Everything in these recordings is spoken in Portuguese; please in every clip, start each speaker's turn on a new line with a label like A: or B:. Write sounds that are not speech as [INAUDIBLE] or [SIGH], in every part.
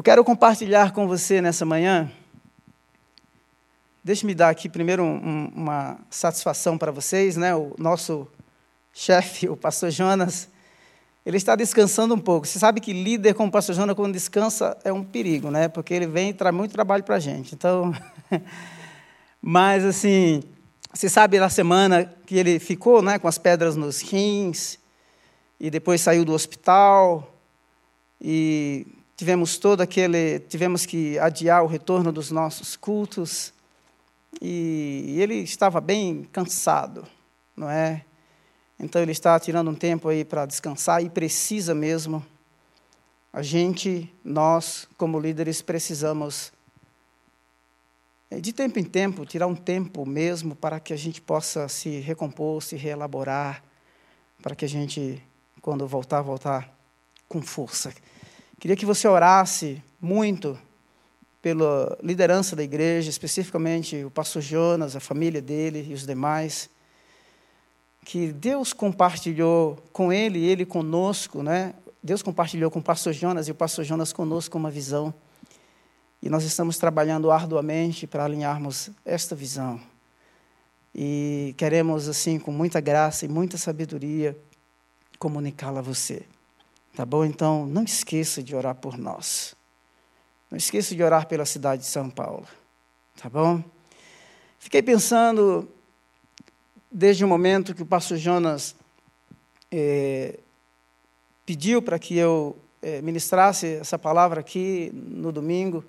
A: Eu quero compartilhar com você nessa manhã. Deixe-me dar aqui primeiro um, uma satisfação para vocês, né? O nosso chefe, o pastor Jonas, ele está descansando um pouco. Você sabe que líder como o pastor Jonas, quando descansa, é um perigo, né? Porque ele vem e traz muito trabalho para a gente. Então, [LAUGHS] mas assim, você sabe na semana que ele ficou, né, com as pedras nos rins e depois saiu do hospital e tivemos todo aquele, tivemos que adiar o retorno dos nossos cultos e ele estava bem cansado, não é? Então ele está tirando um tempo aí para descansar e precisa mesmo. A gente, nós, como líderes, precisamos é, de tempo em tempo tirar um tempo mesmo para que a gente possa se recompor, se reelaborar, para que a gente, quando voltar, voltar com força. Queria que você orasse muito pela liderança da igreja, especificamente o pastor Jonas, a família dele e os demais que Deus compartilhou com ele e ele conosco, né? Deus compartilhou com o pastor Jonas e o pastor Jonas conosco uma visão. E nós estamos trabalhando arduamente para alinharmos esta visão. E queremos, assim, com muita graça e muita sabedoria, comunicá-la a você. Tá bom? Então, não esqueça de orar por nós. Não esqueça de orar pela cidade de São Paulo. Tá bom? Fiquei pensando desde o momento que o pastor Jonas é, pediu para que eu é, ministrasse essa palavra aqui no domingo.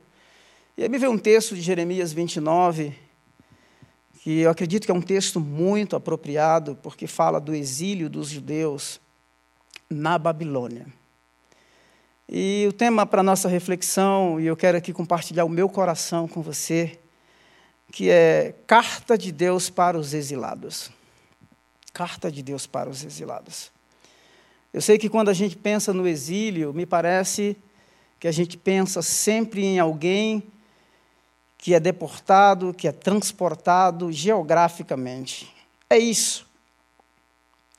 A: E aí me veio um texto de Jeremias 29, que eu acredito que é um texto muito apropriado, porque fala do exílio dos judeus na Babilônia. E o tema para nossa reflexão, e eu quero aqui compartilhar o meu coração com você, que é Carta de Deus para os Exilados. Carta de Deus para os exilados. Eu sei que quando a gente pensa no exílio, me parece que a gente pensa sempre em alguém que é deportado, que é transportado geograficamente. É isso.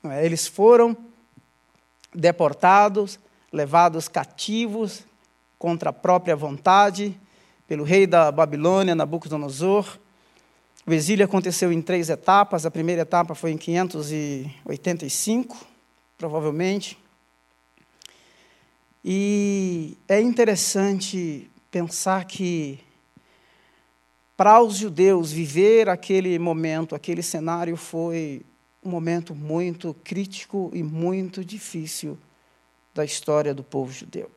A: É? Eles foram deportados, levados cativos contra a própria vontade pelo rei da Babilônia, Nabucodonosor. O exílio aconteceu em três etapas. A primeira etapa foi em 585, provavelmente. E é interessante pensar que, para os judeus, viver aquele momento, aquele cenário, foi um momento muito crítico e muito difícil da história do povo judeu.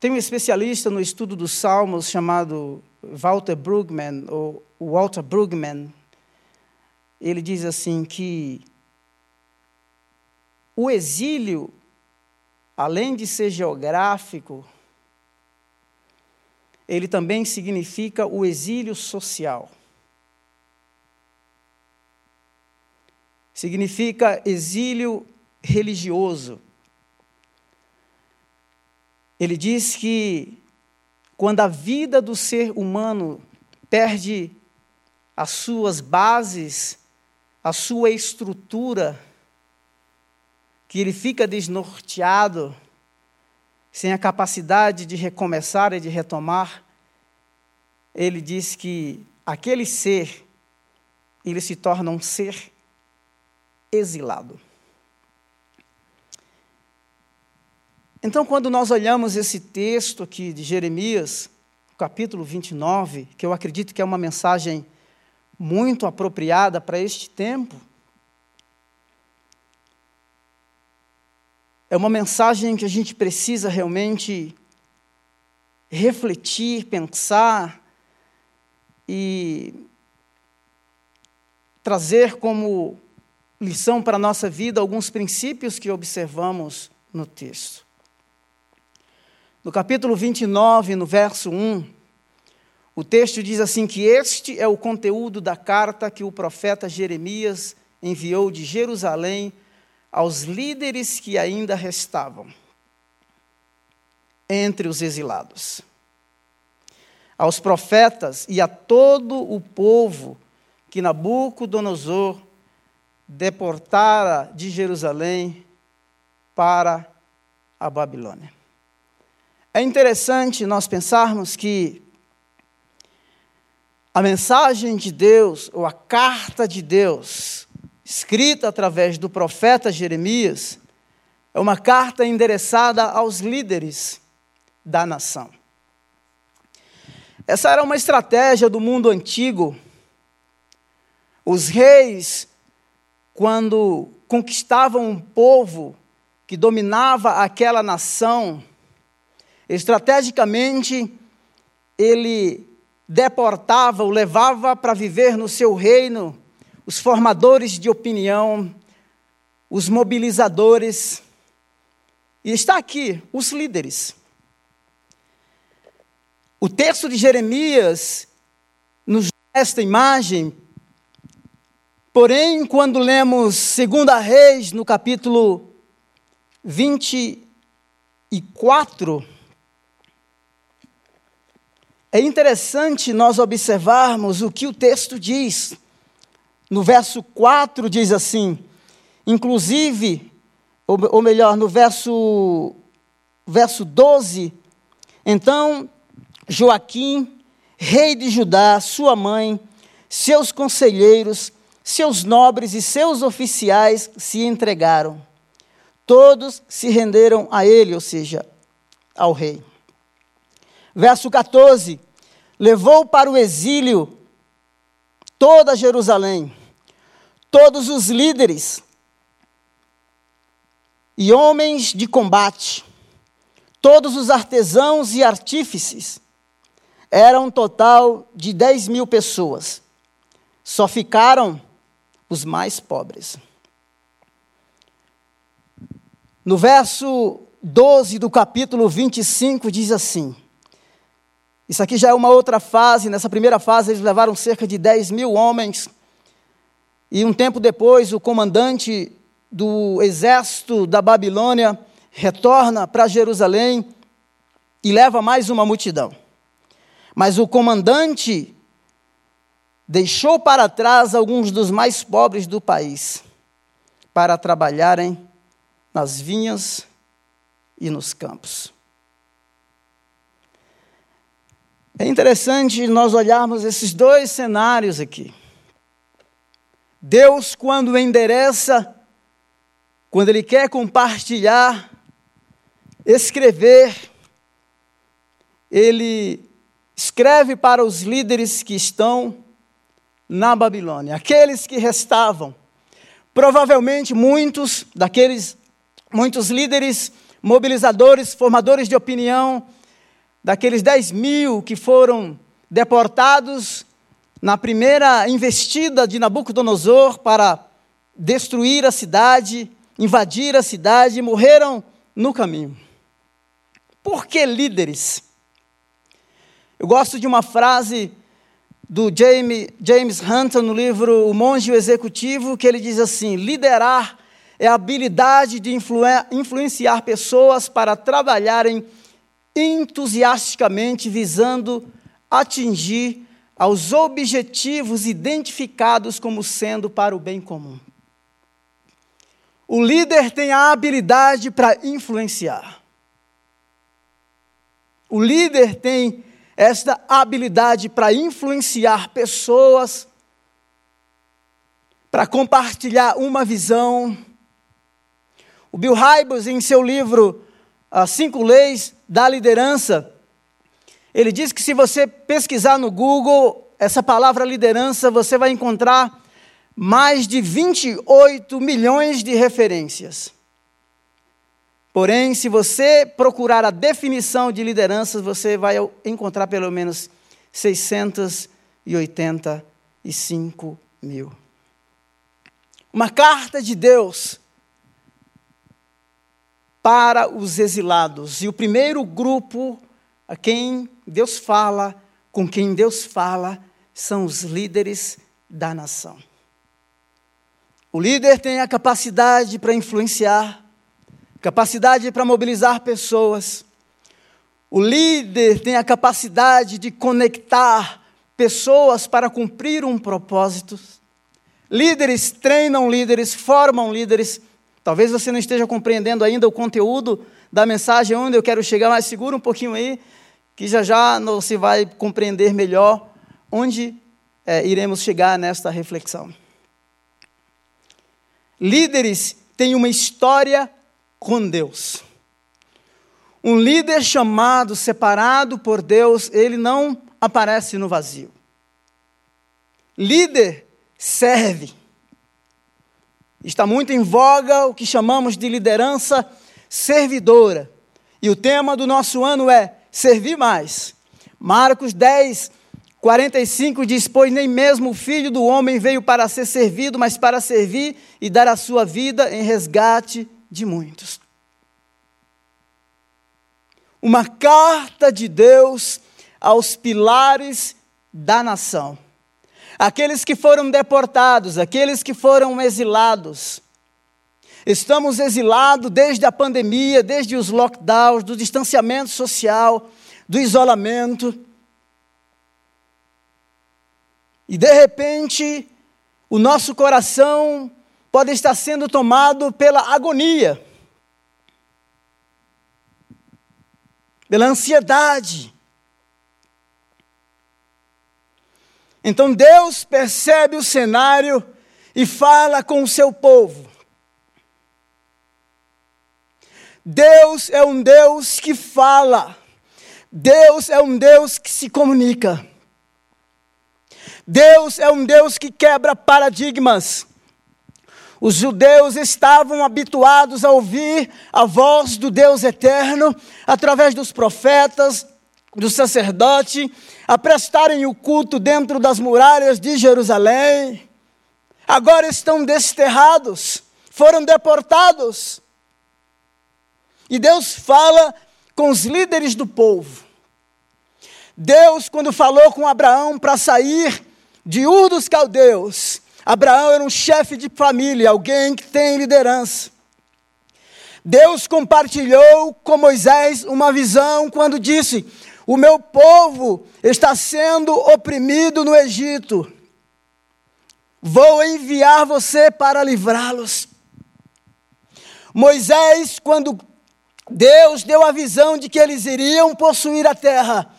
A: Tem um especialista no estudo dos Salmos chamado Walter Brueggemann, ou Walter Brueggemann. Ele diz assim que o exílio, além de ser geográfico, ele também significa o exílio social. Significa exílio religioso. Ele diz que quando a vida do ser humano perde as suas bases, a sua estrutura, que ele fica desnorteado, sem a capacidade de recomeçar e de retomar, ele diz que aquele ser, ele se torna um ser exilado. Então, quando nós olhamos esse texto aqui de Jeremias, capítulo 29, que eu acredito que é uma mensagem muito apropriada para este tempo, é uma mensagem que a gente precisa realmente refletir, pensar e trazer como lição para a nossa vida alguns princípios que observamos no texto. No capítulo 29, no verso 1, o texto diz assim: que este é o conteúdo da carta que o profeta Jeremias enviou de Jerusalém aos líderes que ainda restavam entre os exilados, aos profetas e a todo o povo que Nabucodonosor deportara de Jerusalém para a Babilônia. É interessante nós pensarmos que a mensagem de Deus, ou a carta de Deus, escrita através do profeta Jeremias, é uma carta endereçada aos líderes da nação. Essa era uma estratégia do mundo antigo. Os reis, quando conquistavam um povo que dominava aquela nação, estrategicamente ele deportava, o levava para viver no seu reino os formadores de opinião, os mobilizadores, e está aqui os líderes. O texto de Jeremias nos esta imagem, porém, quando lemos 2 Reis, no capítulo 24, é interessante nós observarmos o que o texto diz. No verso 4 diz assim: inclusive, ou, ou melhor, no verso, verso 12, então Joaquim, rei de Judá, sua mãe, seus conselheiros, seus nobres e seus oficiais se entregaram. Todos se renderam a ele, ou seja, ao rei. Verso 14: Levou para o exílio toda Jerusalém, todos os líderes e homens de combate, todos os artesãos e artífices, era um total de 10 mil pessoas. Só ficaram os mais pobres. No verso 12 do capítulo 25 diz assim: Isso aqui já é uma outra fase. Nessa primeira fase, eles levaram cerca de 10 mil homens e um tempo depois, o comandante do exército da Babilônia retorna para Jerusalém e leva mais uma multidão. Mas o comandante deixou para trás alguns dos mais pobres do país para trabalharem nas vinhas e nos campos. É interessante nós olharmos esses dois cenários aqui. Deus, quando endereça, quando Ele quer compartilhar, escrever, Ele escreve para os líderes que estão na Babilônia, aqueles que restavam. Provavelmente muitos daqueles, muitos líderes, mobilizadores, formadores de opinião, daqueles 10 mil que foram deportados na primeira investida de Nabucodonosor para destruir a cidade, invadir a cidade, morreram no caminho. Por que líderes? Eu gosto de uma frase do James, James Hunter no livro O Monge Executivo, que ele diz assim: liderar é a habilidade de influ influenciar pessoas para trabalharem entusiasticamente visando atingir aos objetivos identificados como sendo para o bem comum. O líder tem a habilidade para influenciar. O líder tem esta habilidade para influenciar pessoas, para compartilhar uma visão. O Bill Hybels, em seu livro As Cinco Leis da Liderança, ele diz que se você pesquisar no Google essa palavra liderança, você vai encontrar mais de 28 milhões de referências. Porém, se você procurar a definição de liderança, você vai encontrar pelo menos 685 mil. Uma carta de Deus para os exilados. E o primeiro grupo a quem Deus fala, com quem Deus fala, são os líderes da nação. O líder tem a capacidade para influenciar, capacidade para mobilizar pessoas. O líder tem a capacidade de conectar pessoas para cumprir um propósito. Líderes treinam líderes, formam líderes. Talvez você não esteja compreendendo ainda o conteúdo da mensagem onde eu quero chegar, mas segura um pouquinho aí, que já já você vai compreender melhor onde é, iremos chegar nesta reflexão. Líderes têm uma história com Deus. Um líder chamado, separado por Deus, ele não aparece no vazio. Líder serve. Está muito em voga o que chamamos de liderança servidora. E o tema do nosso ano é servir mais. Marcos 10, 45 diz: Pois nem mesmo o filho do homem veio para ser servido, mas para servir e dar a sua vida em resgate de muitos. Uma carta de Deus aos pilares da nação. Aqueles que foram deportados, aqueles que foram exilados. Estamos exilados desde a pandemia, desde os lockdowns, do distanciamento social, do isolamento. E de repente, o nosso coração pode estar sendo tomado pela agonia, pela ansiedade. Então Deus percebe o cenário e fala com o seu povo. Deus é um Deus que fala. Deus é um Deus que se comunica. Deus é um Deus que quebra paradigmas. Os judeus estavam habituados a ouvir a voz do Deus eterno através dos profetas, do sacerdote, a prestarem o culto dentro das muralhas de Jerusalém. Agora estão desterrados, foram deportados. E Deus fala com os líderes do povo. Deus, quando falou com Abraão para sair de Ur dos Caldeus, Abraão era um chefe de família, alguém que tem liderança. Deus compartilhou com Moisés uma visão quando disse: O meu povo está sendo oprimido no Egito. Vou enviar você para livrá-los. Moisés, quando Deus deu a visão de que eles iriam possuir a terra,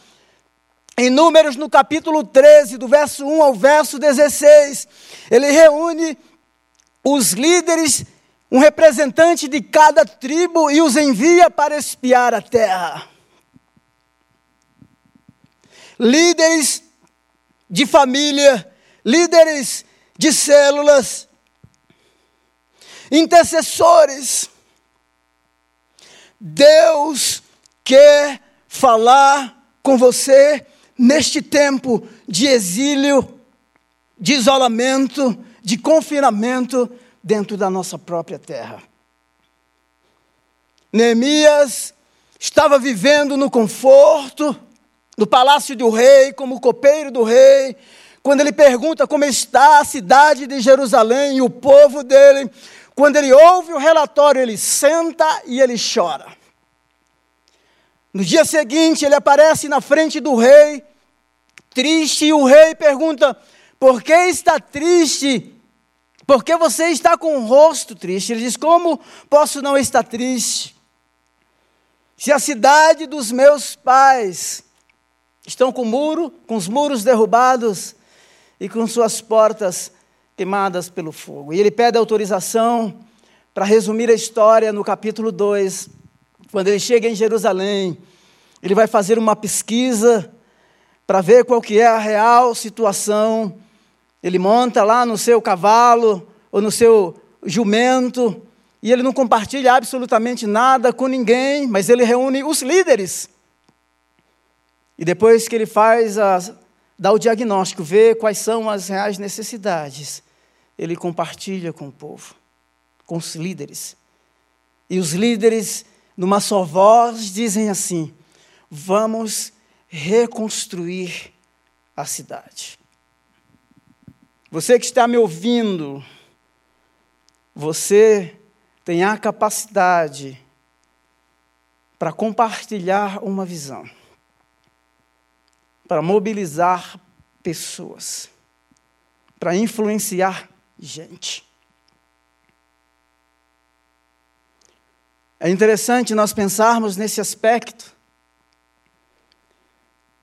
A: em Números, no capítulo 13, do verso 1 ao verso 16, ele reúne os líderes, um representante de cada tribo, e os envia para espiar a terra. Líderes de família, líderes de células, intercessores. Deus quer falar com você neste tempo de exílio, de isolamento, de confinamento dentro da nossa própria terra. Neemias estava vivendo no conforto do palácio do rei, como copeiro do rei, quando ele pergunta como está a cidade de Jerusalém e o povo dele, quando ele ouve o relatório, ele senta e ele chora. No dia seguinte, ele aparece na frente do rei triste e o rei pergunta: Por que está triste? Por que você está com o rosto triste? Ele diz: Como posso não estar triste? Se a cidade dos meus pais estão com muro, com os muros derrubados e com suas portas queimadas pelo fogo. E ele pede autorização para resumir a história no capítulo 2. Quando ele chega em Jerusalém, ele vai fazer uma pesquisa para ver qual que é a real situação. Ele monta lá no seu cavalo ou no seu jumento e ele não compartilha absolutamente nada com ninguém, mas ele reúne os líderes. E depois que ele faz dá o diagnóstico, vê quais são as reais necessidades, ele compartilha com o povo, com os líderes. E os líderes, numa só voz, dizem assim: vamos reconstruir a cidade. Você que está me ouvindo, você tem a capacidade para compartilhar uma visão, para mobilizar pessoas, para influenciar gente. É interessante nós pensarmos nesse aspecto,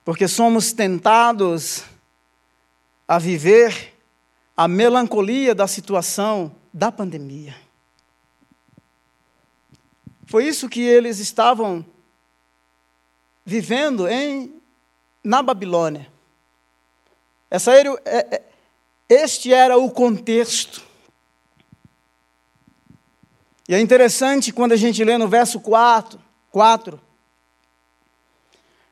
A: porque somos tentados a viver a melancolia da situação da pandemia. Foi isso que eles estavam vivendo em na Babilônia. Essa era, é, é, este era o contexto. E é interessante quando a gente lê no verso 4, 4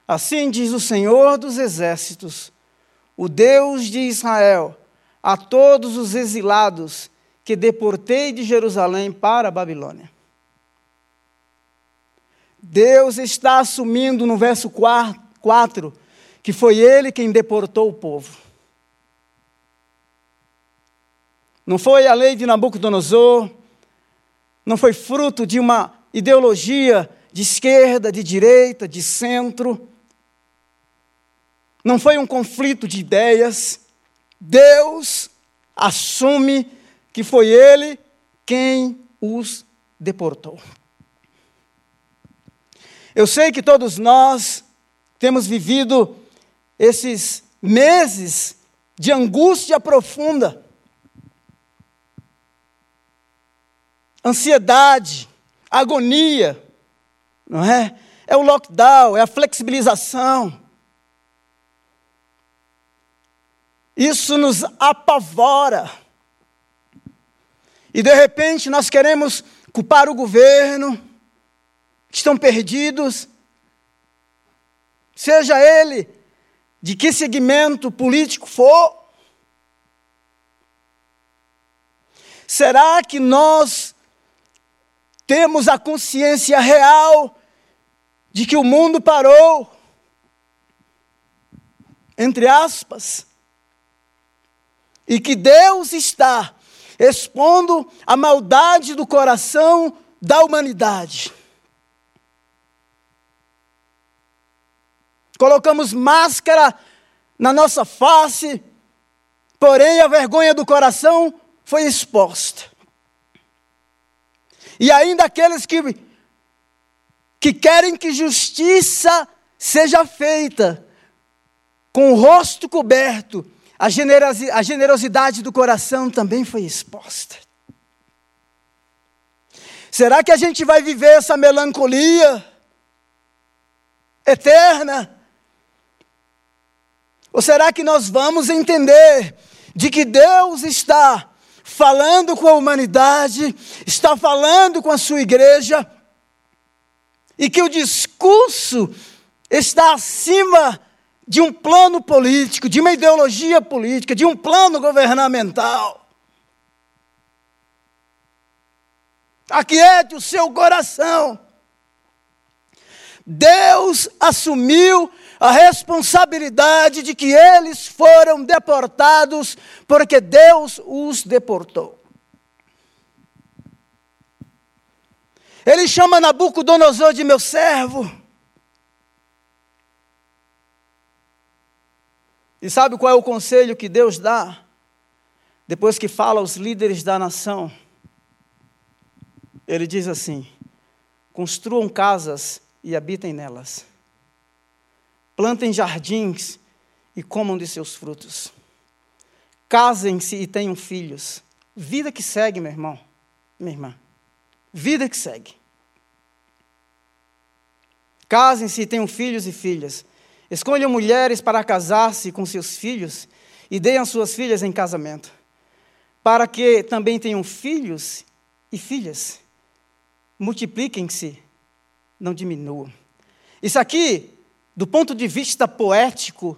A: Assim diz o Senhor dos exércitos, o Deus de Israel, a todos os exilados que deportei de Jerusalém para a Babilônia. Deus está assumindo no verso 4 que foi ele quem deportou o povo. Não foi a lei de Nabucodonosor, não foi fruto de uma ideologia de esquerda, de direita, de centro. Não foi um conflito de ideias. Deus assume que foi Ele quem os deportou. Eu sei que todos nós temos vivido esses meses de angústia profunda, ansiedade, agonia, não é? É o lockdown, é a flexibilização. Isso nos apavora. E de repente nós queremos culpar o governo, que estão perdidos, seja ele de que segmento político for. Será que nós temos a consciência real de que o mundo parou, entre aspas, e que Deus está expondo a maldade do coração da humanidade. Colocamos máscara na nossa face, porém a vergonha do coração foi exposta. E ainda aqueles que, que querem que justiça seja feita, com o rosto coberto, a, a generosidade do coração também foi exposta. Será que a gente vai viver essa melancolia eterna? Ou será que nós vamos entender de que Deus está falando com a humanidade, está falando com a sua igreja, e que o discurso está acima de um plano político, de uma ideologia política, de um plano governamental. Aquiete o seu coração. Deus assumiu a responsabilidade de que eles foram deportados porque Deus os deportou. Ele chama Nabucodonosor de meu servo. E sabe qual é o conselho que Deus dá? Depois que fala aos líderes da nação, ele diz assim: construam casas e habitem nelas plantem jardins e comam de seus frutos. Casem-se e tenham filhos. Vida que segue, meu irmão, minha irmã. Vida que segue. Casem-se e tenham filhos e filhas. Escolham mulheres para casar-se com seus filhos e deem as suas filhas em casamento, para que também tenham filhos e filhas. Multipliquem-se, não diminuam. Isso aqui do ponto de vista poético,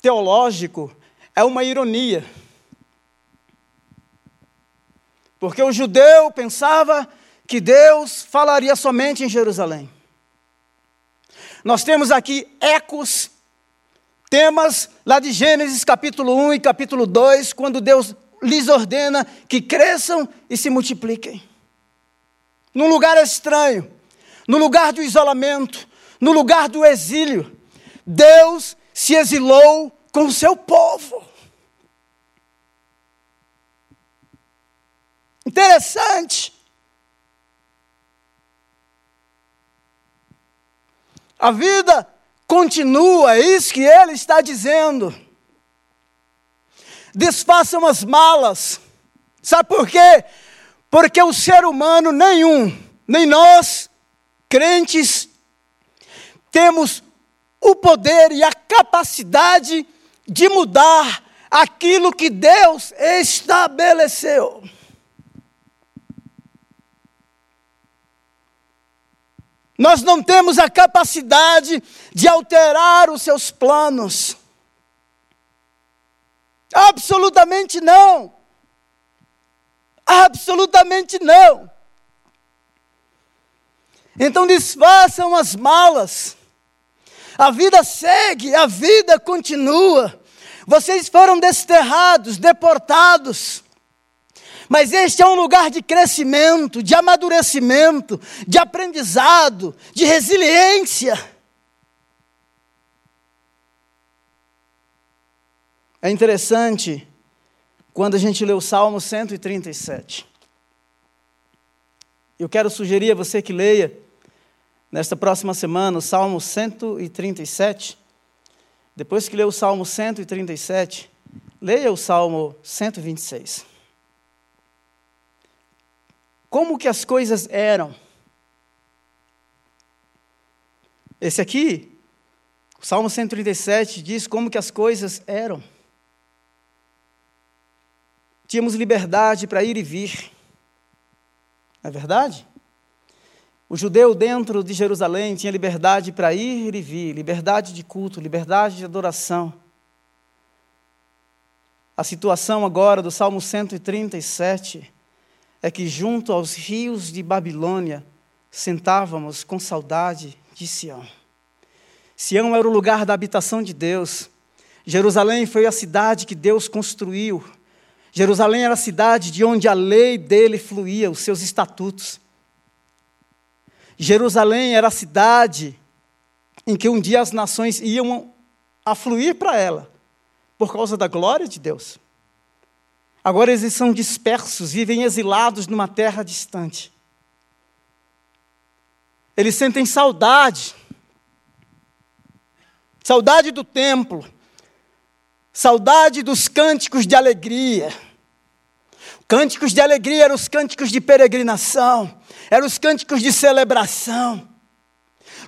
A: teológico, é uma ironia. Porque o judeu pensava que Deus falaria somente em Jerusalém. Nós temos aqui ecos, temas lá de Gênesis capítulo 1 e capítulo 2, quando Deus lhes ordena que cresçam e se multipliquem. Num lugar estranho, no lugar do isolamento, no lugar do exílio, Deus se exilou com o seu povo. Interessante. A vida continua, é isso que ele está dizendo. Desfaçam as malas. Sabe por quê? Porque o ser humano nenhum, nem nós, crentes, temos o poder e a capacidade de mudar aquilo que Deus estabeleceu. Nós não temos a capacidade de alterar os seus planos. Absolutamente não. Absolutamente não. Então desfaçam as malas. A vida segue, a vida continua. Vocês foram desterrados, deportados. Mas este é um lugar de crescimento, de amadurecimento, de aprendizado, de resiliência. É interessante quando a gente lê o Salmo 137. Eu quero sugerir a você que leia nesta próxima semana o Salmo 137. Depois que lê o Salmo 137, leia o Salmo 126 como que as coisas eram. Esse aqui, o Salmo 137 diz como que as coisas eram. Tínhamos liberdade para ir e vir. Não é verdade? O judeu dentro de Jerusalém tinha liberdade para ir e vir, liberdade de culto, liberdade de adoração. A situação agora do Salmo 137 é que junto aos rios de Babilônia sentávamos com saudade de Sião. Sião era o lugar da habitação de Deus. Jerusalém foi a cidade que Deus construiu. Jerusalém era a cidade de onde a lei dele fluía, os seus estatutos. Jerusalém era a cidade em que um dia as nações iam afluir para ela, por causa da glória de Deus. Agora eles são dispersos, vivem exilados numa terra distante. Eles sentem saudade, saudade do templo, saudade dos cânticos de alegria. Cânticos de alegria eram os cânticos de peregrinação, eram os cânticos de celebração,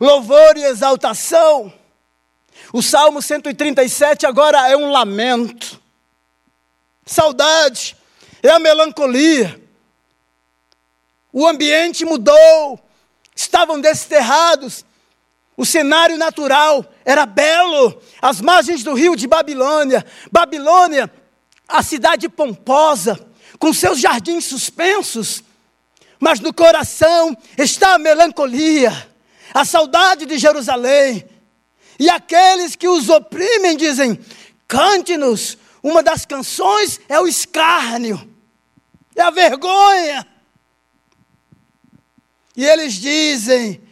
A: louvor e exaltação. O Salmo 137 agora é um lamento. Saudade é a melancolia. O ambiente mudou, estavam desterrados. O cenário natural era belo, as margens do rio de Babilônia. Babilônia, a cidade pomposa, com seus jardins suspensos. Mas no coração está a melancolia, a saudade de Jerusalém. E aqueles que os oprimem dizem: cante-nos uma das canções é o escárnio, é a vergonha. E eles dizem: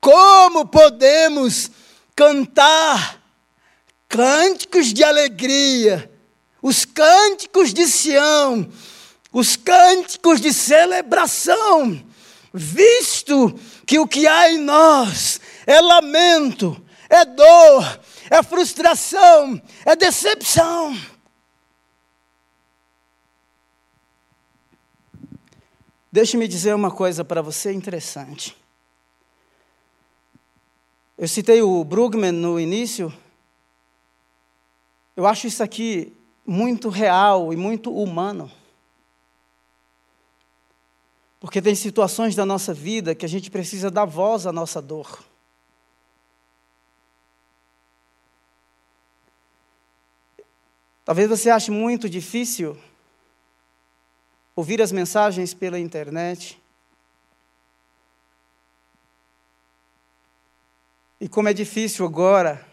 A: como podemos cantar cânticos de alegria, os cânticos de Sião, os cânticos de celebração, visto que o que há em nós é lamento, é dor, é frustração, é decepção. Deixe-me dizer uma coisa para você interessante. Eu citei o Brugman no início. Eu acho isso aqui muito real e muito humano. Porque tem situações da nossa vida que a gente precisa dar voz à nossa dor. Talvez você ache muito difícil ouvir as mensagens pela internet. E como é difícil agora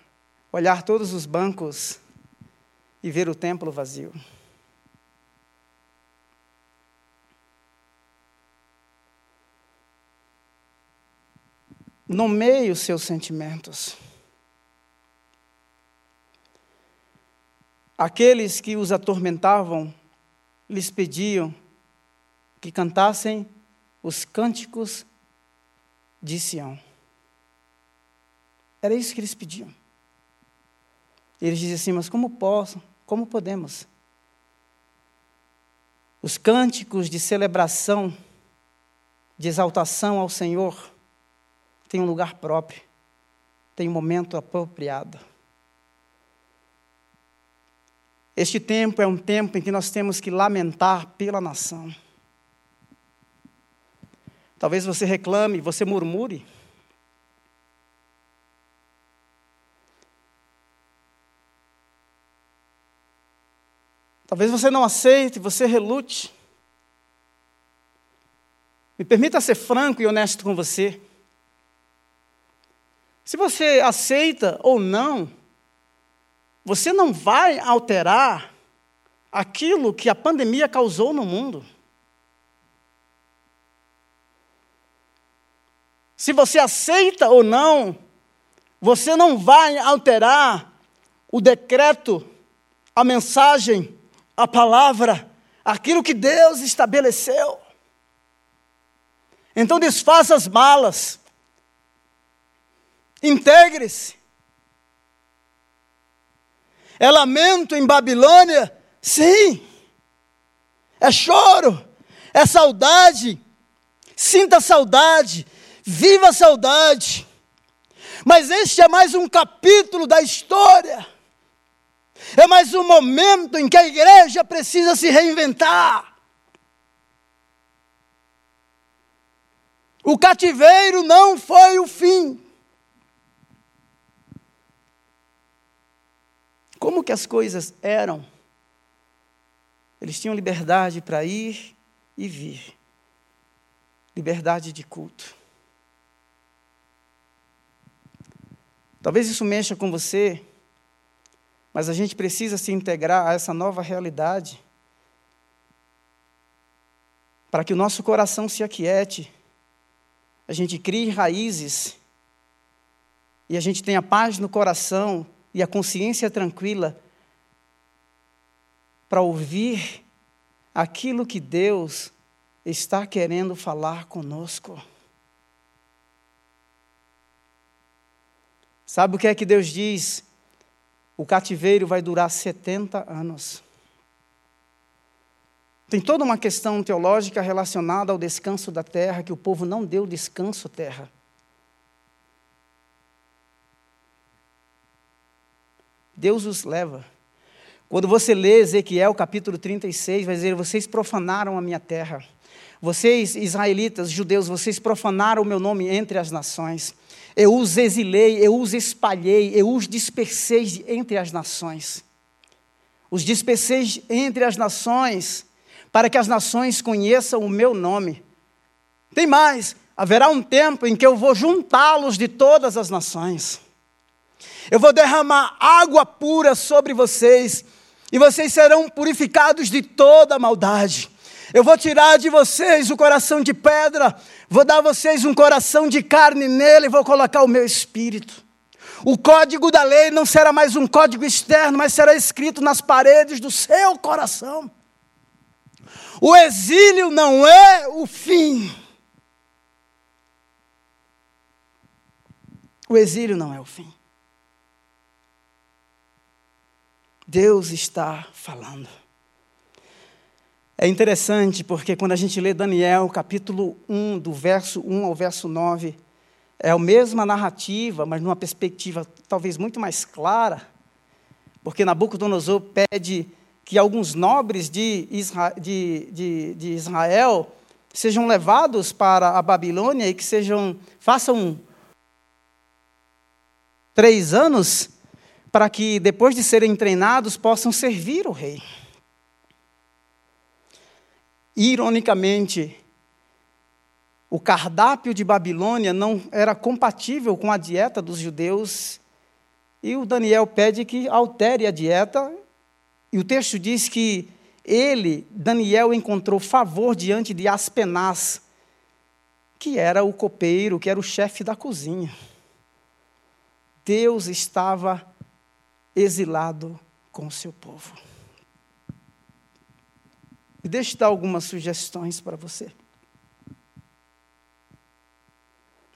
A: olhar todos os bancos e ver o templo vazio. Nomeie os seus sentimentos. Aqueles que os atormentavam lhes pediam que cantassem os cânticos de Sião. Era isso que eles pediam. Eles diziam assim: Mas como posso? Como podemos? Os cânticos de celebração, de exaltação ao Senhor, têm um lugar próprio, têm um momento apropriado. Este tempo é um tempo em que nós temos que lamentar pela nação. Talvez você reclame, você murmure. Talvez você não aceite, você relute. Me permita ser franco e honesto com você. Se você aceita ou não, você não vai alterar aquilo que a pandemia causou no mundo. Se você aceita ou não, você não vai alterar o decreto, a mensagem, a palavra, aquilo que Deus estabeleceu. Então desfaça as malas, integre-se. É lamento em Babilônia? Sim. É choro, é saudade. Sinta saudade, viva a saudade. Mas este é mais um capítulo da história. É mais um momento em que a igreja precisa se reinventar. O cativeiro não foi o fim. Como que as coisas eram? Eles tinham liberdade para ir e vir. Liberdade de culto. Talvez isso mexa com você, mas a gente precisa se integrar a essa nova realidade para que o nosso coração se aquiete, a gente crie raízes e a gente tenha paz no coração e a consciência tranquila para ouvir aquilo que Deus está querendo falar conosco. Sabe o que é que Deus diz? O cativeiro vai durar 70 anos. Tem toda uma questão teológica relacionada ao descanso da terra, que o povo não deu descanso à terra. Deus os leva. Quando você lê Ezequiel capítulo 36, vai dizer: Vocês profanaram a minha terra. Vocês, israelitas, judeus, vocês profanaram o meu nome entre as nações. Eu os exilei, eu os espalhei, eu os dispersei entre as nações. Os dispersei entre as nações, para que as nações conheçam o meu nome. Tem mais, haverá um tempo em que eu vou juntá-los de todas as nações. Eu vou derramar água pura sobre vocês, e vocês serão purificados de toda maldade. Eu vou tirar de vocês o coração de pedra, vou dar a vocês um coração de carne nele e vou colocar o meu espírito. O código da lei não será mais um código externo, mas será escrito nas paredes do seu coração. O exílio não é o fim. O exílio não é o fim. Deus está falando. É interessante porque quando a gente lê Daniel, capítulo 1, do verso 1 ao verso 9, é a mesma narrativa, mas numa perspectiva talvez muito mais clara, porque Nabucodonosor pede que alguns nobres de, de, de, de Israel sejam levados para a Babilônia e que sejam, façam três anos para que, depois de serem treinados, possam servir o rei. Ironicamente, o cardápio de Babilônia não era compatível com a dieta dos judeus, e o Daniel pede que altere a dieta, e o texto diz que ele, Daniel, encontrou favor diante de Aspenaz, que era o copeiro, que era o chefe da cozinha. Deus estava exilado com o seu povo. E deixe dar algumas sugestões para você.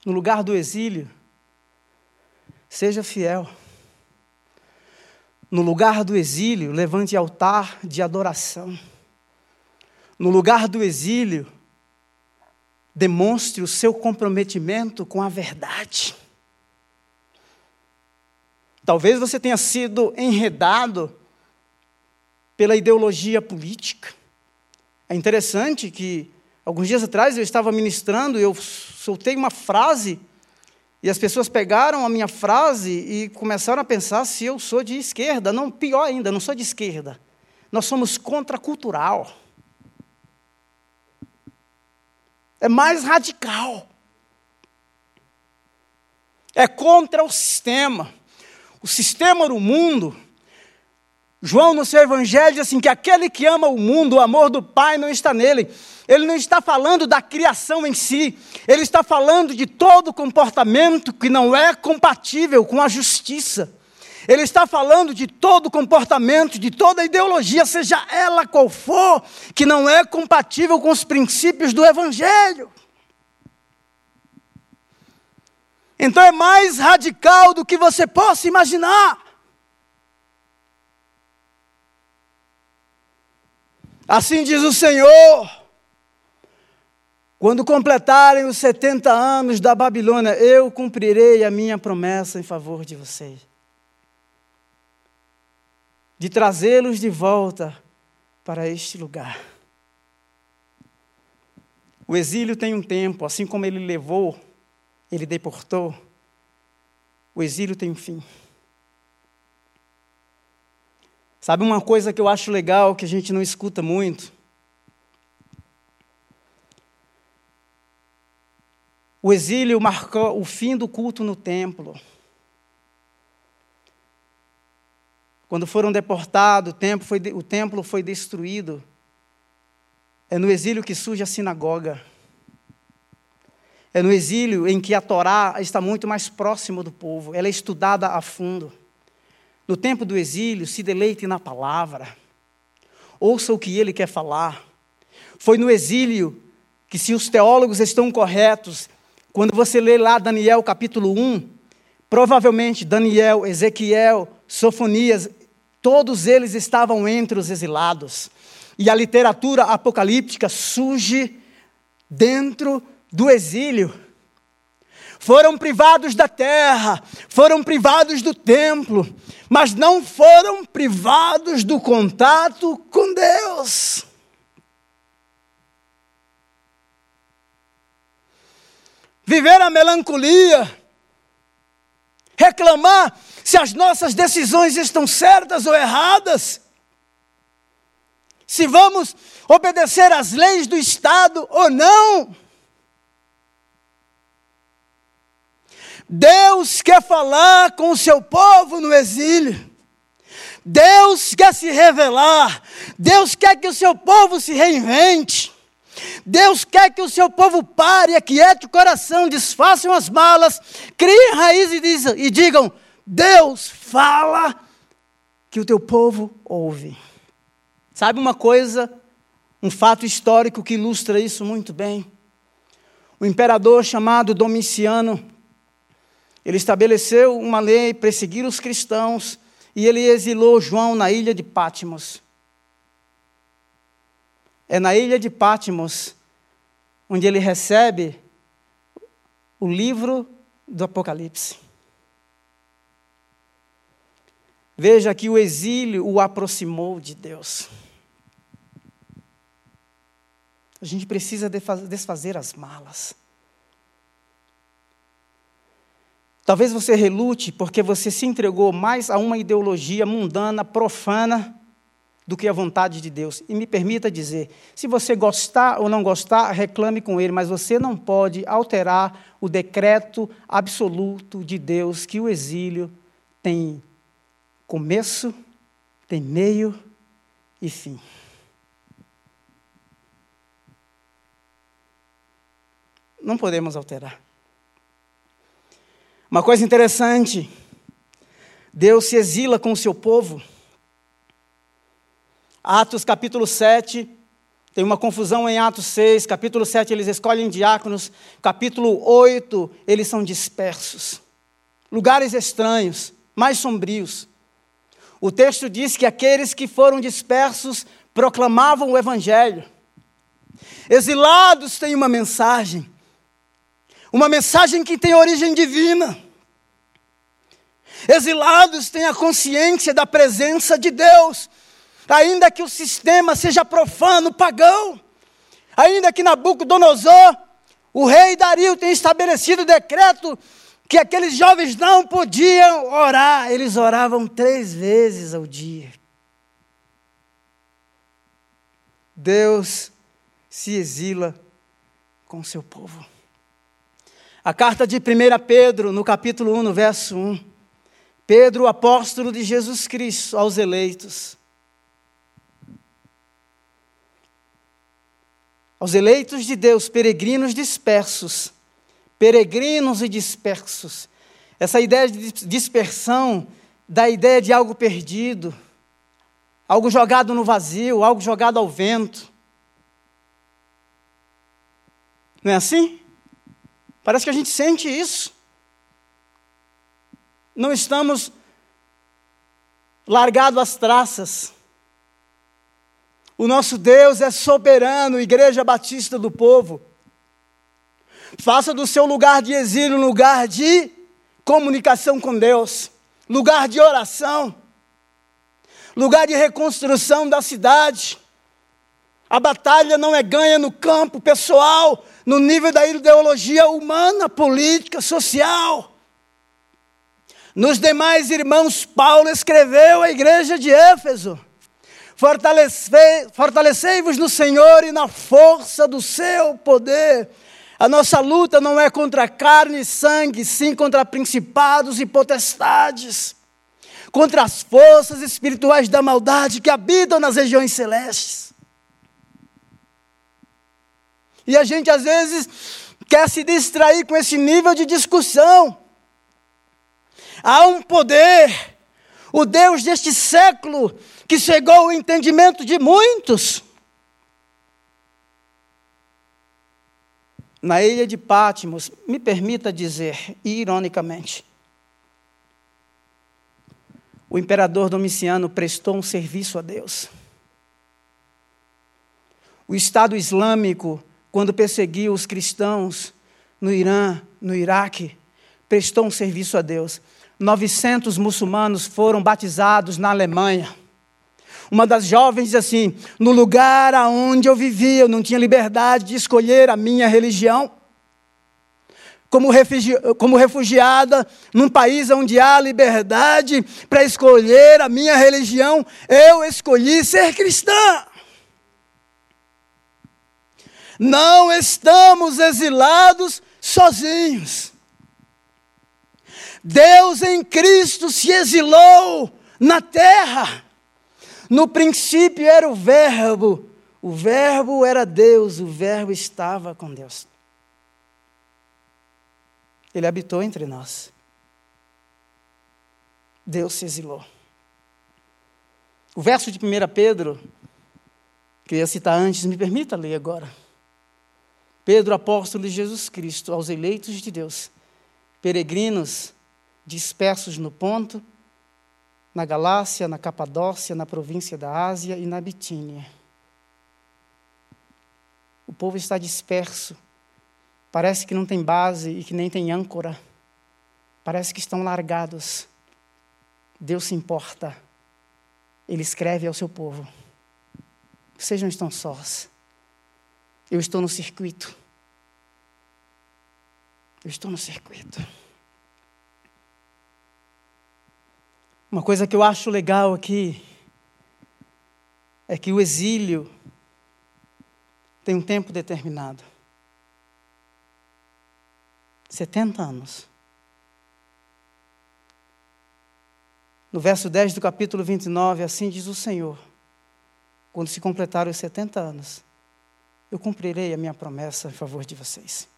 A: No lugar do exílio, seja fiel. No lugar do exílio, levante altar de adoração. No lugar do exílio, demonstre o seu comprometimento com a verdade. Talvez você tenha sido enredado pela ideologia política. É interessante que, alguns dias atrás, eu estava ministrando e eu soltei uma frase, e as pessoas pegaram a minha frase e começaram a pensar se eu sou de esquerda. Não, pior ainda, não sou de esquerda. Nós somos contracultural. É mais radical. É contra o sistema o sistema do mundo, João no seu evangelho diz assim: que aquele que ama o mundo, o amor do Pai não está nele. Ele não está falando da criação em si, ele está falando de todo comportamento que não é compatível com a justiça. Ele está falando de todo comportamento, de toda ideologia, seja ela qual for, que não é compatível com os princípios do Evangelho. Então é mais radical do que você possa imaginar. Assim diz o Senhor: quando completarem os 70 anos da Babilônia, eu cumprirei a minha promessa em favor de vocês, de trazê-los de volta para este lugar. O exílio tem um tempo, assim como ele levou ele deportou, o exílio tem um fim. Sabe uma coisa que eu acho legal, que a gente não escuta muito? O exílio marcou o fim do culto no templo. Quando foram deportados, o templo foi, o templo foi destruído. É no exílio que surge a sinagoga. É no exílio em que a Torá está muito mais próximo do povo, ela é estudada a fundo. No tempo do exílio, se deleite na palavra, ouça o que ele quer falar. Foi no exílio que, se os teólogos estão corretos, quando você lê lá Daniel capítulo 1, provavelmente Daniel, Ezequiel, Sofonias, todos eles estavam entre os exilados. E a literatura apocalíptica surge dentro do exílio. Foram privados da terra, foram privados do templo, mas não foram privados do contato com Deus. Viver a melancolia, reclamar se as nossas decisões estão certas ou erradas, se vamos obedecer às leis do Estado ou não. Deus quer falar com o seu povo no exílio. Deus quer se revelar. Deus quer que o seu povo se reinvente. Deus quer que o seu povo pare, aquiete o coração, desfaçam as malas, criem raízes e digam: Deus fala que o teu povo ouve. Sabe uma coisa, um fato histórico que ilustra isso muito bem? O imperador chamado Domiciano, ele estabeleceu uma lei, perseguir os cristãos, e ele exilou João na ilha de Pátimos. É na ilha de Pátimos onde ele recebe o livro do Apocalipse. Veja que o exílio o aproximou de Deus. A gente precisa desfazer as malas. Talvez você relute porque você se entregou mais a uma ideologia mundana, profana, do que a vontade de Deus. E me permita dizer: se você gostar ou não gostar, reclame com ele, mas você não pode alterar o decreto absoluto de Deus que o exílio tem começo, tem meio e fim. Não podemos alterar. Uma coisa interessante, Deus se exila com o seu povo. Atos capítulo 7, tem uma confusão em Atos 6, capítulo 7 eles escolhem diáconos, capítulo 8 eles são dispersos. lugares estranhos, mais sombrios. O texto diz que aqueles que foram dispersos proclamavam o Evangelho. Exilados têm uma mensagem, uma mensagem que tem origem divina. Exilados têm a consciência da presença de Deus, ainda que o sistema seja profano, pagão, ainda que Nabucodonosor, o rei Dario, tenha estabelecido o decreto que aqueles jovens não podiam orar, eles oravam três vezes ao dia. Deus se exila com seu povo. A carta de 1 Pedro, no capítulo 1, no verso 1. Pedro, apóstolo de Jesus Cristo, aos eleitos. Aos eleitos de Deus, peregrinos dispersos peregrinos e dispersos. Essa ideia de dispersão dá ideia de algo perdido, algo jogado no vazio, algo jogado ao vento. Não é assim? Parece que a gente sente isso. Não estamos largados às traças. O nosso Deus é soberano, Igreja Batista do Povo. Faça do seu lugar de exílio um lugar de comunicação com Deus, lugar de oração, lugar de reconstrução da cidade. A batalha não é ganha no campo pessoal, no nível da ideologia humana, política, social. Nos demais irmãos, Paulo escreveu à igreja de Éfeso: Fortalecei-vos no Senhor e na força do seu poder. A nossa luta não é contra carne e sangue, sim contra principados e potestades, contra as forças espirituais da maldade que habitam nas regiões celestes. E a gente às vezes quer se distrair com esse nível de discussão. Há um poder, o Deus deste século, que chegou ao entendimento de muitos na ilha de Pátimos, me permita dizer, ironicamente, o imperador Domiciano prestou um serviço a Deus. O Estado Islâmico, quando perseguiu os cristãos no Irã, no Iraque, prestou um serviço a Deus. 900 muçulmanos foram batizados na Alemanha. Uma das jovens diz assim: no lugar aonde eu vivia, eu não tinha liberdade de escolher a minha religião. Como, refugi como refugiada num país onde há liberdade para escolher a minha religião, eu escolhi ser cristã. Não estamos exilados sozinhos. Deus em Cristo se exilou na terra. No princípio era o Verbo, o Verbo era Deus, o Verbo estava com Deus. Ele habitou entre nós. Deus se exilou. O verso de 1 Pedro, que eu ia citar antes, me permita ler agora. Pedro, apóstolo de Jesus Cristo, aos eleitos de Deus, peregrinos dispersos no ponto, na Galácia, na Capadócia, na província da Ásia e na Bitínia. O povo está disperso. Parece que não tem base e que nem tem âncora. Parece que estão largados. Deus se importa. Ele escreve ao seu povo: não estão sós. Eu estou no circuito. Eu estou no circuito. Uma coisa que eu acho legal aqui é que o exílio tem um tempo determinado 70 anos. No verso 10 do capítulo 29, assim diz o Senhor: quando se completarem os 70 anos, eu cumprirei a minha promessa em favor de vocês,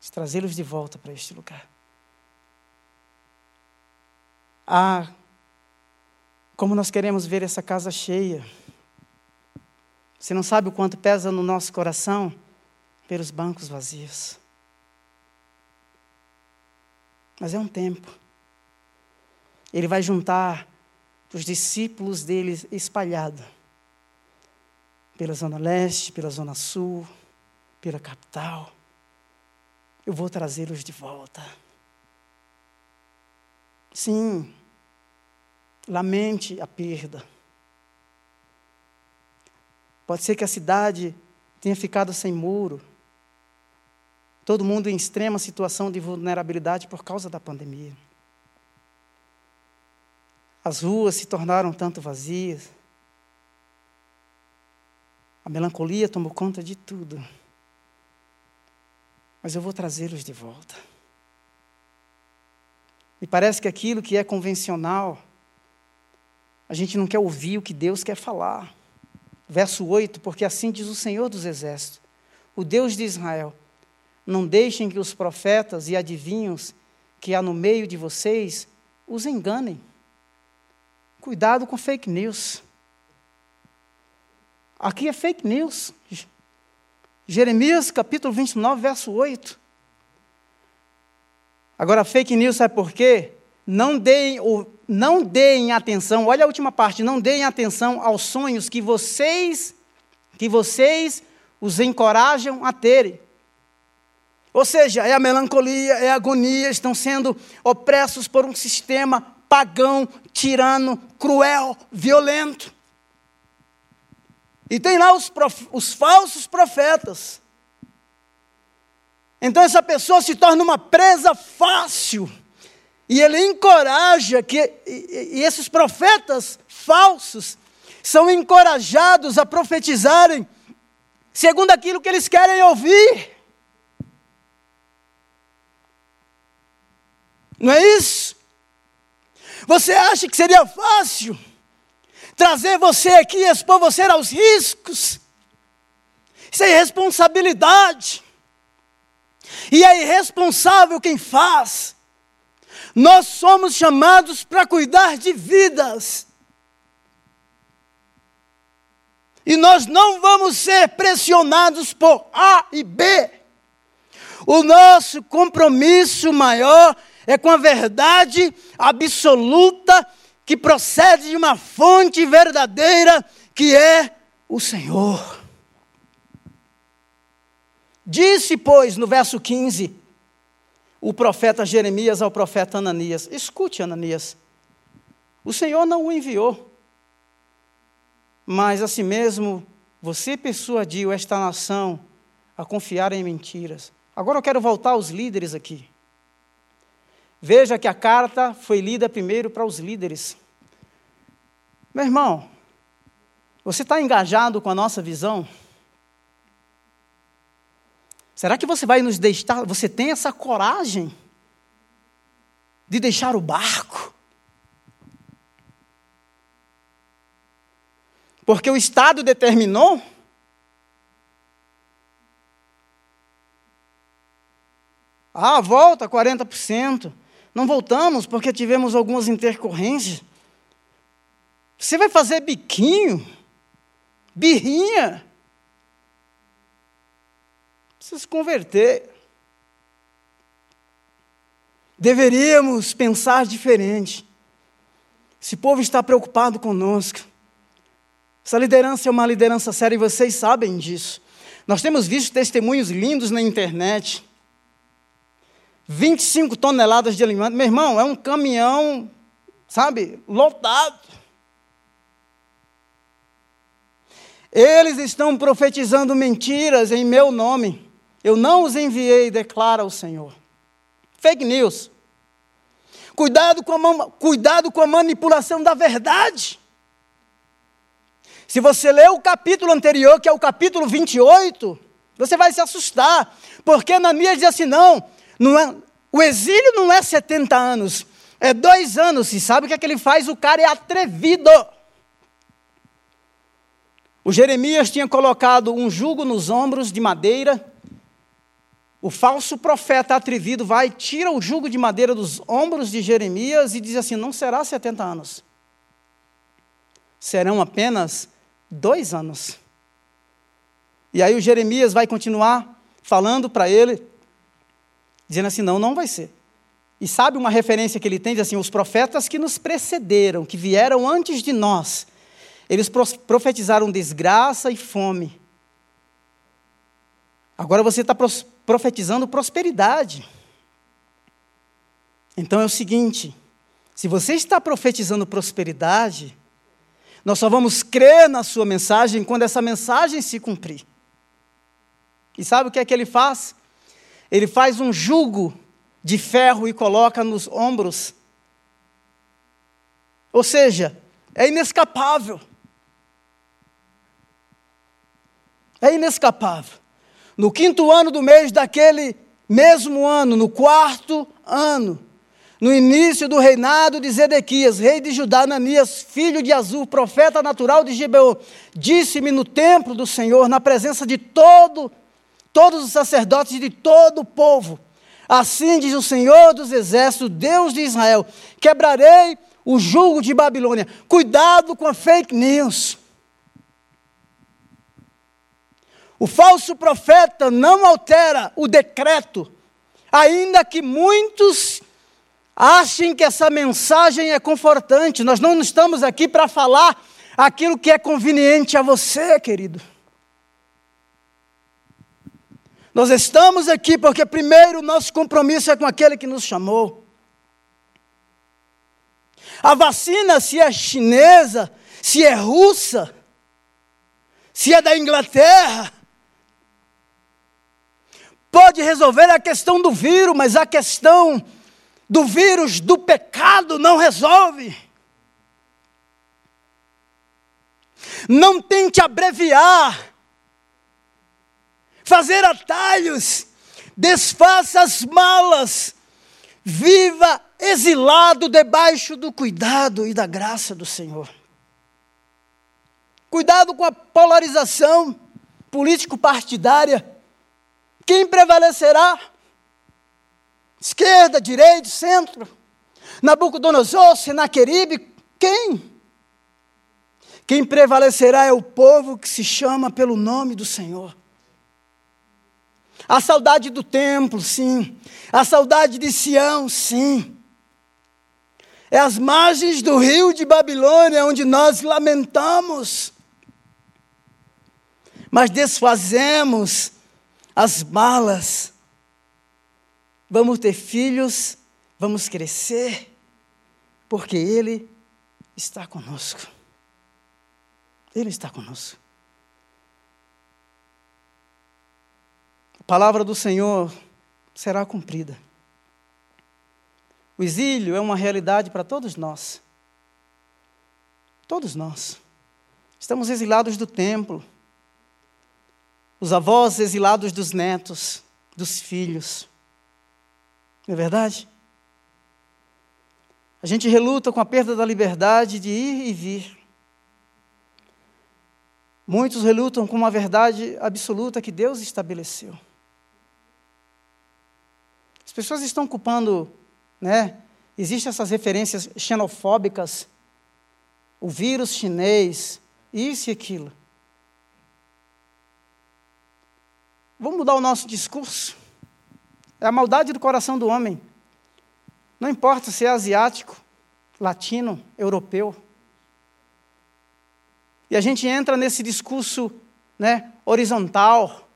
A: de trazê-los de volta para este lugar. Ah, como nós queremos ver essa casa cheia. Você não sabe o quanto pesa no nosso coração ver os bancos vazios. Mas é um tempo. Ele vai juntar os discípulos dele espalhados pela Zona Leste, pela Zona Sul, pela capital. Eu vou trazê-los de volta. Sim, lamente a perda. Pode ser que a cidade tenha ficado sem muro. Todo mundo em extrema situação de vulnerabilidade por causa da pandemia. As ruas se tornaram tanto vazias. A melancolia tomou conta de tudo. Mas eu vou trazê-los de volta. Me parece que aquilo que é convencional, a gente não quer ouvir o que Deus quer falar. Verso 8: Porque assim diz o Senhor dos Exércitos, o Deus de Israel: Não deixem que os profetas e adivinhos que há no meio de vocês os enganem. Cuidado com fake news. Aqui é fake news. Jeremias capítulo 29, verso 8. Agora, fake news, sabe por quê? Não deem, não deem atenção, olha a última parte, não deem atenção aos sonhos que vocês, que vocês os encorajam a terem. Ou seja, é a melancolia, é a agonia, estão sendo opressos por um sistema pagão, tirano, cruel, violento. E tem lá os, prof, os falsos profetas. Então essa pessoa se torna uma presa fácil. E ele encoraja que e, esses profetas falsos são encorajados a profetizarem segundo aquilo que eles querem ouvir. Não é isso? Você acha que seria fácil trazer você aqui expor você aos riscos? Isso é irresponsabilidade. E é irresponsável quem faz. Nós somos chamados para cuidar de vidas. E nós não vamos ser pressionados por A e B. O nosso compromisso maior é com a verdade absoluta que procede de uma fonte verdadeira que é o Senhor. Disse, pois, no verso 15, o profeta Jeremias ao profeta Ananias: Escute, Ananias, o Senhor não o enviou, mas a si mesmo você persuadiu esta nação a confiar em mentiras. Agora eu quero voltar aos líderes aqui. Veja que a carta foi lida primeiro para os líderes. Meu irmão, você está engajado com a nossa visão? Será que você vai nos deixar? Você tem essa coragem de deixar o barco? Porque o Estado determinou? Ah, volta 40%. Não voltamos porque tivemos algumas intercorrências. Você vai fazer biquinho? Birrinha? Precisa se converter. Deveríamos pensar diferente. Esse povo está preocupado conosco. Essa liderança é uma liderança séria e vocês sabem disso. Nós temos visto testemunhos lindos na internet 25 toneladas de alimento. Meu irmão, é um caminhão, sabe, lotado. Eles estão profetizando mentiras em meu nome. Eu não os enviei, declara o Senhor. Fake news. Cuidado com a, cuidado com a manipulação da verdade. Se você ler o capítulo anterior, que é o capítulo 28, você vai se assustar, porque Ananias diz assim: não, não é, o exílio não é 70 anos, é dois anos. E sabe o que é que ele faz? O cara é atrevido. O Jeremias tinha colocado um jugo nos ombros de madeira. O falso profeta atrevido vai, tira o jugo de madeira dos ombros de Jeremias e diz assim: não será 70 anos, serão apenas dois anos. E aí o Jeremias vai continuar falando para ele, dizendo assim: não, não vai ser. E sabe uma referência que ele tem? Diz assim: os profetas que nos precederam, que vieram antes de nós, eles profetizaram desgraça e fome. Agora você está profetizando prosperidade. Então é o seguinte: se você está profetizando prosperidade, nós só vamos crer na sua mensagem quando essa mensagem se cumprir. E sabe o que é que ele faz? Ele faz um jugo de ferro e coloca nos ombros. Ou seja, é inescapável. É inescapável. No quinto ano do mês daquele mesmo ano, no quarto ano, no início do reinado de Zedequias, rei de Judá, Ananias, filho de Azur, profeta natural de Gibeon, disse-me no templo do Senhor, na presença de todo, todos os sacerdotes de todo o povo, Assim diz o Senhor dos Exércitos, Deus de Israel: quebrarei o jugo de Babilônia. Cuidado com a fake news. O falso profeta não altera o decreto, ainda que muitos achem que essa mensagem é confortante. Nós não estamos aqui para falar aquilo que é conveniente a você, querido. Nós estamos aqui porque, primeiro, nosso compromisso é com aquele que nos chamou. A vacina, se é chinesa, se é russa, se é da Inglaterra, pode resolver a questão do vírus, mas a questão do vírus do pecado não resolve. Não tente abreviar fazer atalhos, desfaça as malas, viva exilado debaixo do cuidado e da graça do Senhor. Cuidado com a polarização político-partidária. Quem prevalecerá? Esquerda, direita, centro? Nabucodonosor, Senaqueribe? Quem? Quem prevalecerá é o povo que se chama pelo nome do Senhor. A saudade do templo, sim. A saudade de Sião, sim. É as margens do rio de Babilônia onde nós lamentamos. Mas desfazemos as malas. Vamos ter filhos, vamos crescer, porque Ele está conosco. Ele está conosco. Palavra do Senhor será cumprida. O exílio é uma realidade para todos nós. Todos nós. Estamos exilados do templo. Os avós exilados dos netos, dos filhos. Não é verdade? A gente reluta com a perda da liberdade de ir e vir. Muitos relutam com uma verdade absoluta que Deus estabeleceu. As pessoas estão culpando, né? Existem essas referências xenofóbicas, o vírus chinês, isso e aquilo. Vamos mudar o nosso discurso. É a maldade do coração do homem. Não importa se é asiático, latino, europeu. E a gente entra nesse discurso né, horizontal,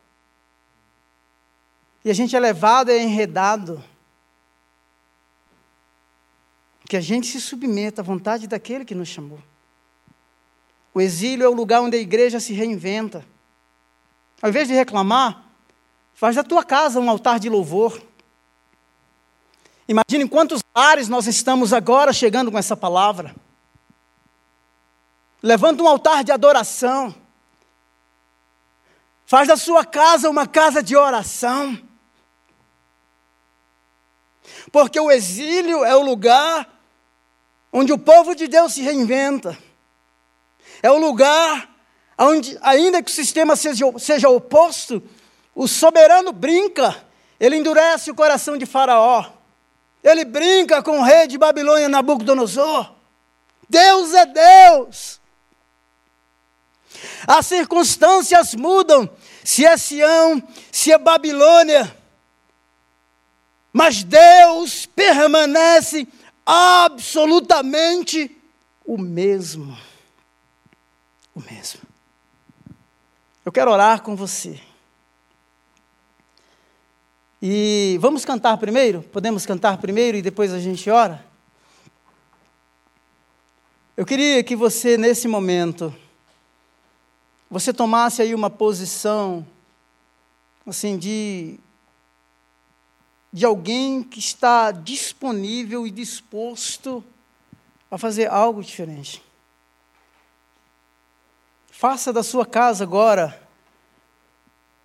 A: e a gente é levado, é enredado. Que a gente se submeta à vontade daquele que nos chamou. O exílio é o lugar onde a igreja se reinventa. Ao invés de reclamar, faz da tua casa um altar de louvor. Imagine quantos lares nós estamos agora chegando com essa palavra. Levanta um altar de adoração. Faz da sua casa uma casa de oração. Porque o exílio é o lugar onde o povo de Deus se reinventa. É o lugar onde, ainda que o sistema seja, seja oposto, o soberano brinca, ele endurece o coração de Faraó. Ele brinca com o rei de Babilônia, Nabucodonosor. Deus é Deus. As circunstâncias mudam, se é Sião, se é Babilônia. Mas Deus permanece absolutamente o mesmo. O mesmo. Eu quero orar com você. E vamos cantar primeiro? Podemos cantar primeiro e depois a gente ora? Eu queria que você, nesse momento, você tomasse aí uma posição, assim, de, de alguém que está disponível e disposto a fazer algo diferente. Faça da sua casa agora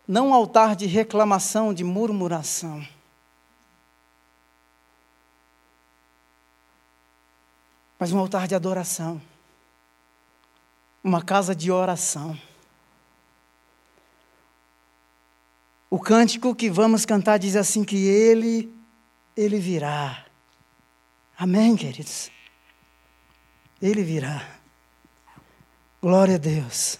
A: não um altar de reclamação, de murmuração. Mas um altar de adoração. Uma casa de oração. O cântico que vamos cantar diz assim que ele ele virá. Amém, queridos. Ele virá. Glória a Deus.